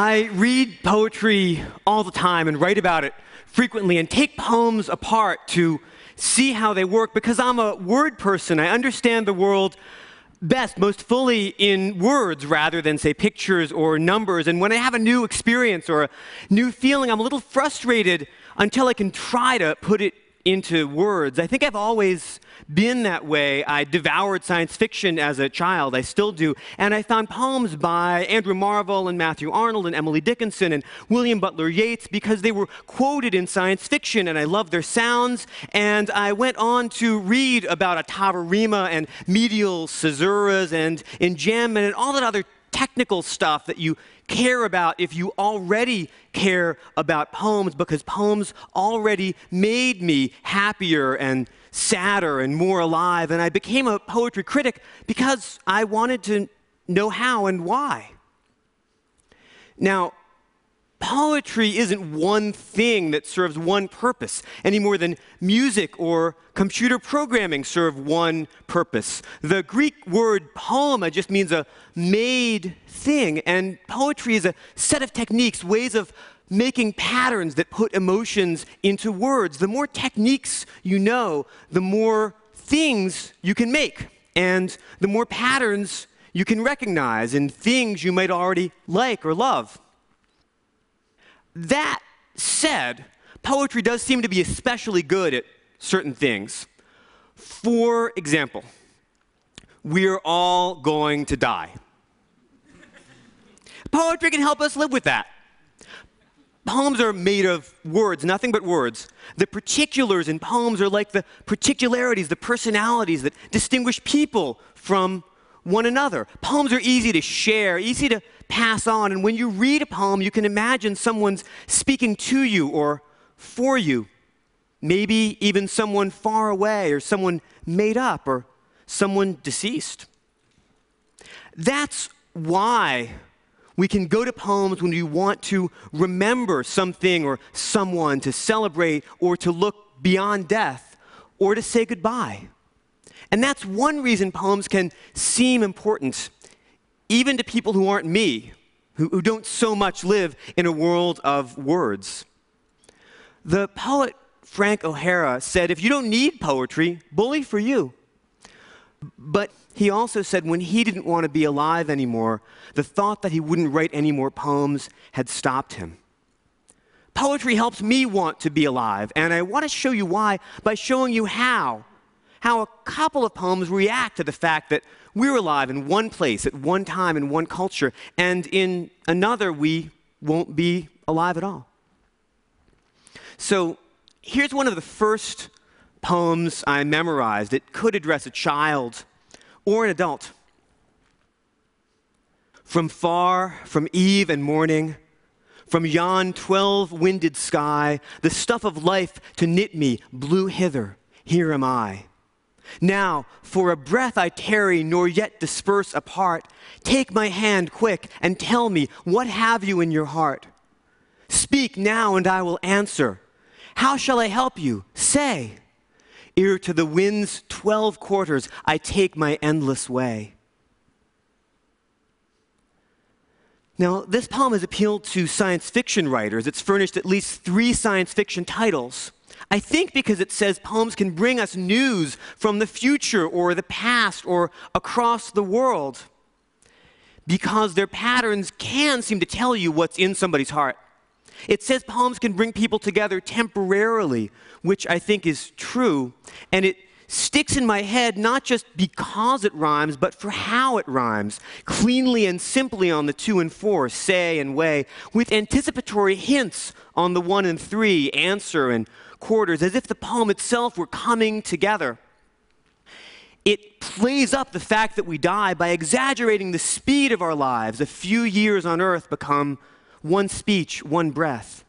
I read poetry all the time and write about it frequently and take poems apart to see how they work because I'm a word person. I understand the world best, most fully in words rather than, say, pictures or numbers. And when I have a new experience or a new feeling, I'm a little frustrated until I can try to put it into words. I think I've always been that way. I devoured science fiction as a child. I still do. And I found poems by Andrew Marvell and Matthew Arnold and Emily Dickinson and William Butler Yeats because they were quoted in science fiction and I loved their sounds. And I went on to read about ottava rima and medial caesuras and enjambment and all that other technical stuff that you care about if you already care about poems because poems already made me happier and sadder and more alive. And I became a poetry critic because I wanted to know how and why. Now, poetry isn't one thing that serves one purpose any more than music or computer programming serve one purpose. The Greek word poema just means a made thing, and poetry is a set of techniques, ways of making patterns that put emotions into words. The more techniques you know, the more things you can make, and the more patterns you can recognize in things you might already like or love. That said, poetry does seem to be especially good at certain things. For example, we're all going to die. Poetry can help us live with that. Poems are made of words, nothing but words. The particulars in poems are like the particularities, the personalities that distinguish people from one another. Poems are easy to share, easy to pass on. And when you read a poem, you can imagine someone's speaking to you or for you. Maybe even someone far away or someone made up or someone deceased. That's why we can go to poems when we want to remember something or someone, to celebrate or to look beyond death or to say goodbye. And that's one reason poems can seem important, even to people who aren't me, who, who don't so much live in a world of words. The poet Frank O'Hara said, If you don't need poetry, bully for you. But he also said when he didn't want to be alive anymore, the thought that he wouldn't write any more poems had stopped him. Poetry helps me want to be alive, and I want to show you why by showing you how. How a couple of poems react to the fact that we're alive in one place, at one time, in one culture, and in another, we won't be alive at all. So here's one of the first poems I memorized. It could address a child or an adult. From far, from eve and morning, from yon twelve winded sky, the stuff of life to knit me blew hither. Here am I. Now, for a breath I tarry, nor yet disperse apart. Take my hand quick and tell me, what have you in your heart? Speak now, and I will answer. How shall I help you? Say. Ere to the wind's twelve quarters I take my endless way. Now, this poem has appealed to science fiction writers. It's furnished at least three science fiction titles. I think because it says poems can bring us news from the future or the past or across the world. Because their patterns can seem to tell you what's in somebody's heart. It says poems can bring people together temporarily, which I think is true. And it sticks in my head not just because it rhymes, but for how it rhymes, cleanly and simply on the two and four, say and way, with anticipatory hints on the one and three, answer and quarters, as if the poem itself were coming together. It plays up the fact that we die by exaggerating the speed of our lives. A few years on earth become one speech, one breath.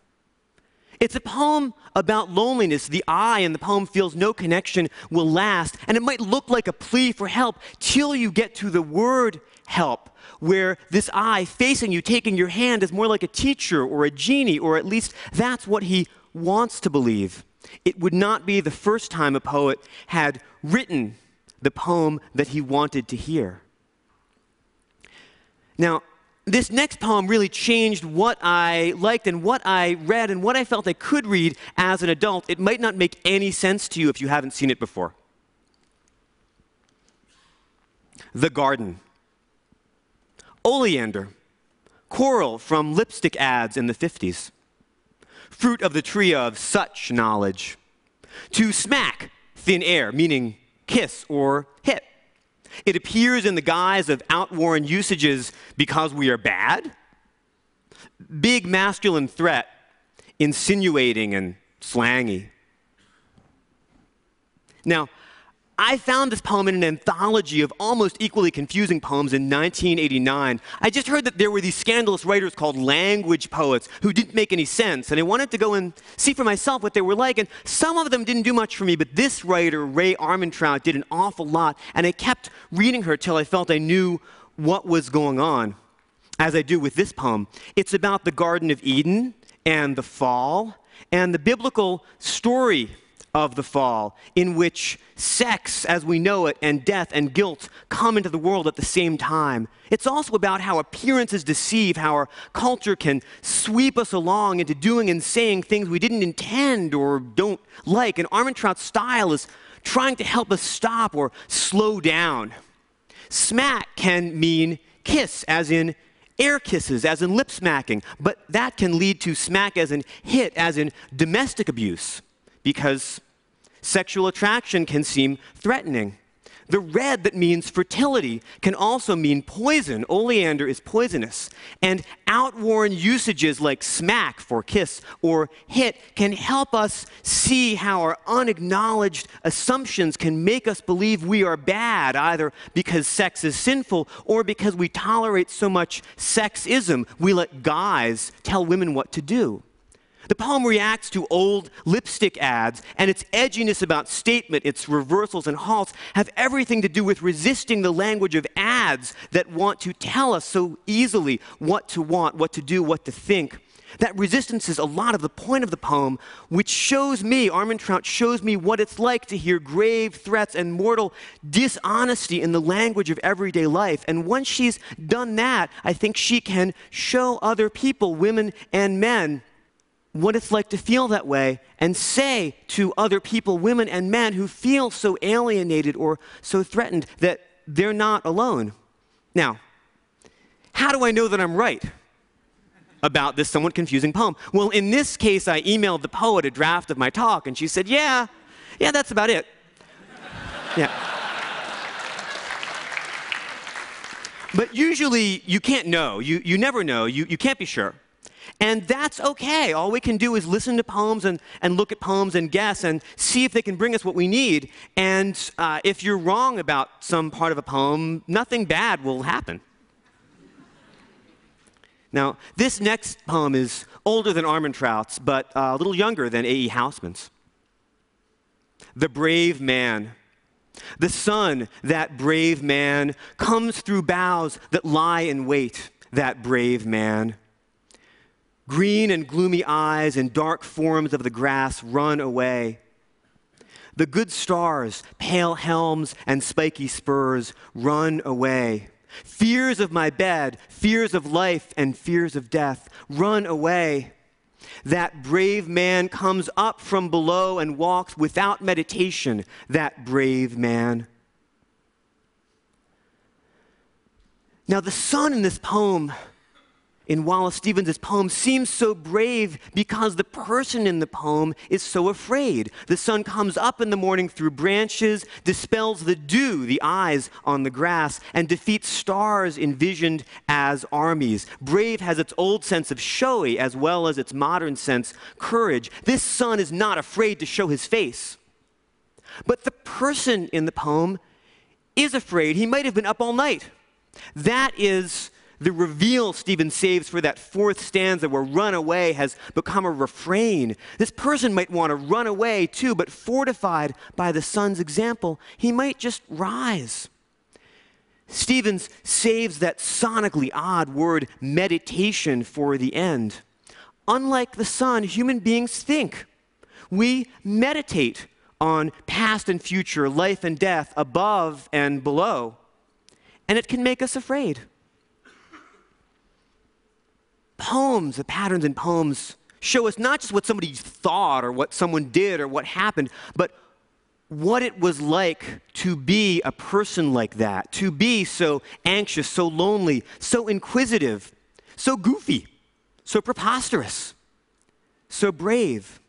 It's a poem about loneliness. The I in the poem feels no connection will last, and it might look like a plea for help till you get to the word help, where this I facing you, taking your hand, is more like a teacher or a genie, or at least that's what he wants to believe. It would not be the first time a poet had written the poem that he wanted to hear. Now, this next poem really changed what I liked and what I read and what I felt I could read as an adult. It might not make any sense to you if you haven't seen it before. The Garden. Oleander, coral from lipstick ads in the 50s, fruit of the tree of such knowledge. To smack, thin air, meaning kiss or hit. It appears in the guise of outworn usages because we are bad. Big masculine threat, insinuating and slangy. Now, I found this poem in an anthology of almost equally confusing poems in 1989. I just heard that there were these scandalous writers called language poets who didn't make any sense, and I wanted to go and see for myself what they were like. And some of them didn't do much for me, but this writer, Rae Armantrout, did an awful lot, and I kept reading her till I felt I knew what was going on, as I do with this poem. It's about the Garden of Eden and the fall and the biblical story of the fall, in which sex as we know it and death and guilt come into the world at the same time. It's also about how appearances deceive, how our culture can sweep us along into doing and saying things we didn't intend or don't like. And Armantrout's style is trying to help us stop or slow down. Smack can mean kiss, as in air kisses, as in lip smacking, but that can lead to smack as in hit, as in domestic abuse because sexual attraction can seem threatening. The red that means fertility can also mean poison. Oleander is poisonous. And outworn usages like smack for kiss or hit can help us see how our unacknowledged assumptions can make us believe we are bad, either because sex is sinful or because we tolerate so much sexism. We let guys tell women what to do. The poem reacts to old lipstick ads, and its edginess about statement, its reversals and halts, have everything to do with resisting the language of ads that want to tell us so easily what to want, what to do, what to think. That resistance is a lot of the point of the poem, which shows me, Armantrout shows me what it's like to hear grave threats and mortal dishonesty in the language of everyday life. And once she's done that, I think she can show other people, women and men, what it's like to feel that way and say to other people, women and men who feel so alienated or so threatened, that they're not alone. Now, how do I know that I'm right about this somewhat confusing poem? Well, in this case, I emailed the poet a draft of my talk, and she said, Yeah, yeah, that's about it. yeah. But usually, you can't know. You, you never know. You, you can't be sure. And that's okay. All we can do is listen to poems and, and look at poems and guess and see if they can bring us what we need. And uh, if you're wrong about some part of a poem, nothing bad will happen. Now, this next poem is older than Armantrout's, but uh, a little younger than A.E. Housman's. The Brave Man. The sun, that brave man, comes through boughs that lie in wait, that brave man. Green and gloomy eyes and dark forms of the grass run away. The good stars, pale helms, and spiky spurs run away. Fears of my bed, fears of life, and fears of death run away. That brave man comes up from below and walks without meditation, that brave man. Now, the sun in this poem in Wallace Stevens' poem seems so brave because the person in the poem is so afraid. The sun comes up in the morning through branches, dispels the dew, the eyes on the grass, and defeats stars envisioned as armies. Brave has its old sense of showy as well as its modern sense, courage. This sun is not afraid to show his face. But the person in the poem is afraid. He might have been up all night. That is the reveal Stevens saves for that fourth stanza where run away has become a refrain. This person might want to run away too, but fortified by the sun's example, he might just rise. Stevens saves that sonically odd word meditation for the end. Unlike the sun, human beings think. We meditate on past and future, life and death, above and below, and it can make us afraid. Poems, the patterns in poems, show us not just what somebody thought or what someone did or what happened, but what it was like to be a person like that, to be so anxious, so lonely, so inquisitive, so goofy, so preposterous, so brave.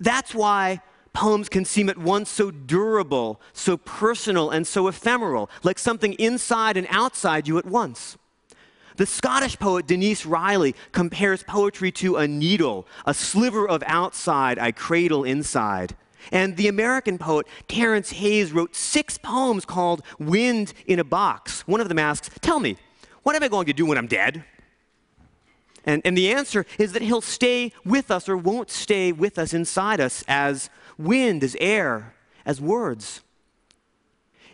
That's why poems can seem at once so durable, so personal, and so ephemeral, like something inside and outside you at once. The Scottish poet Denise Riley compares poetry to a needle, a sliver of outside I cradle inside. And the American poet Terence Hayes wrote six poems called Wind in a Box. One of them asks, Tell me, what am I going to do when I'm dead? And, and the answer is that he'll stay with us or won't stay with us inside us as wind, as air, as words.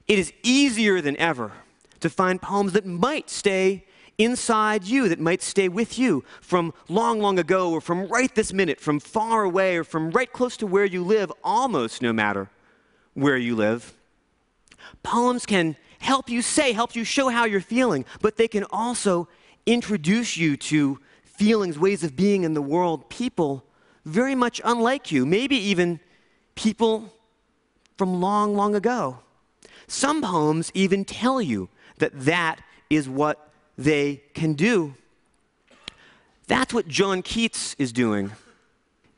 It is easier than ever to find poems that might stay inside you that might stay with you from long, long ago, or from right this minute, from far away, or from right close to where you live, almost no matter where you live. Poems can help you say, help you show how you're feeling, but they can also introduce you to feelings, ways of being in the world, people very much unlike you, maybe even people from long, long ago. Some poems even tell you that that is what they can do. That's what John Keats is doing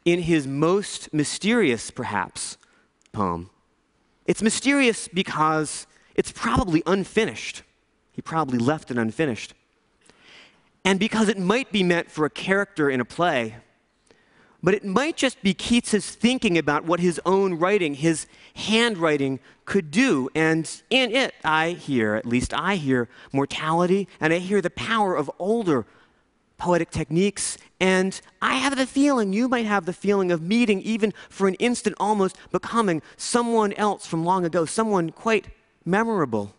in his most mysterious, perhaps, poem. It's mysterious because it's probably unfinished. He probably left it unfinished. And because it might be meant for a character in a play, but it might just be Keats's thinking about what his own writing, his handwriting, could do. And in it, I hear, at least I hear, mortality, and I hear the power of older poetic techniques. And I have the feeling, you might have the feeling of meeting, even for an instant, almost becoming someone else from long ago, someone quite memorable.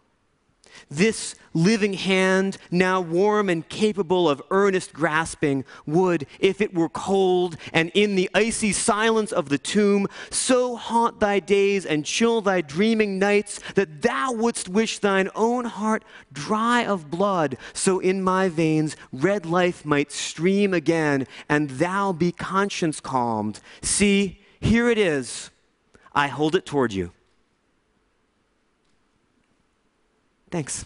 This living hand, now warm and capable of earnest grasping, would, if it were cold and in the icy silence of the tomb, so haunt thy days and chill thy dreaming nights that thou wouldst wish thine own heart dry of blood, so in my veins red life might stream again, and thou be conscience calmed. See, here it is. I hold it toward you. Thanks.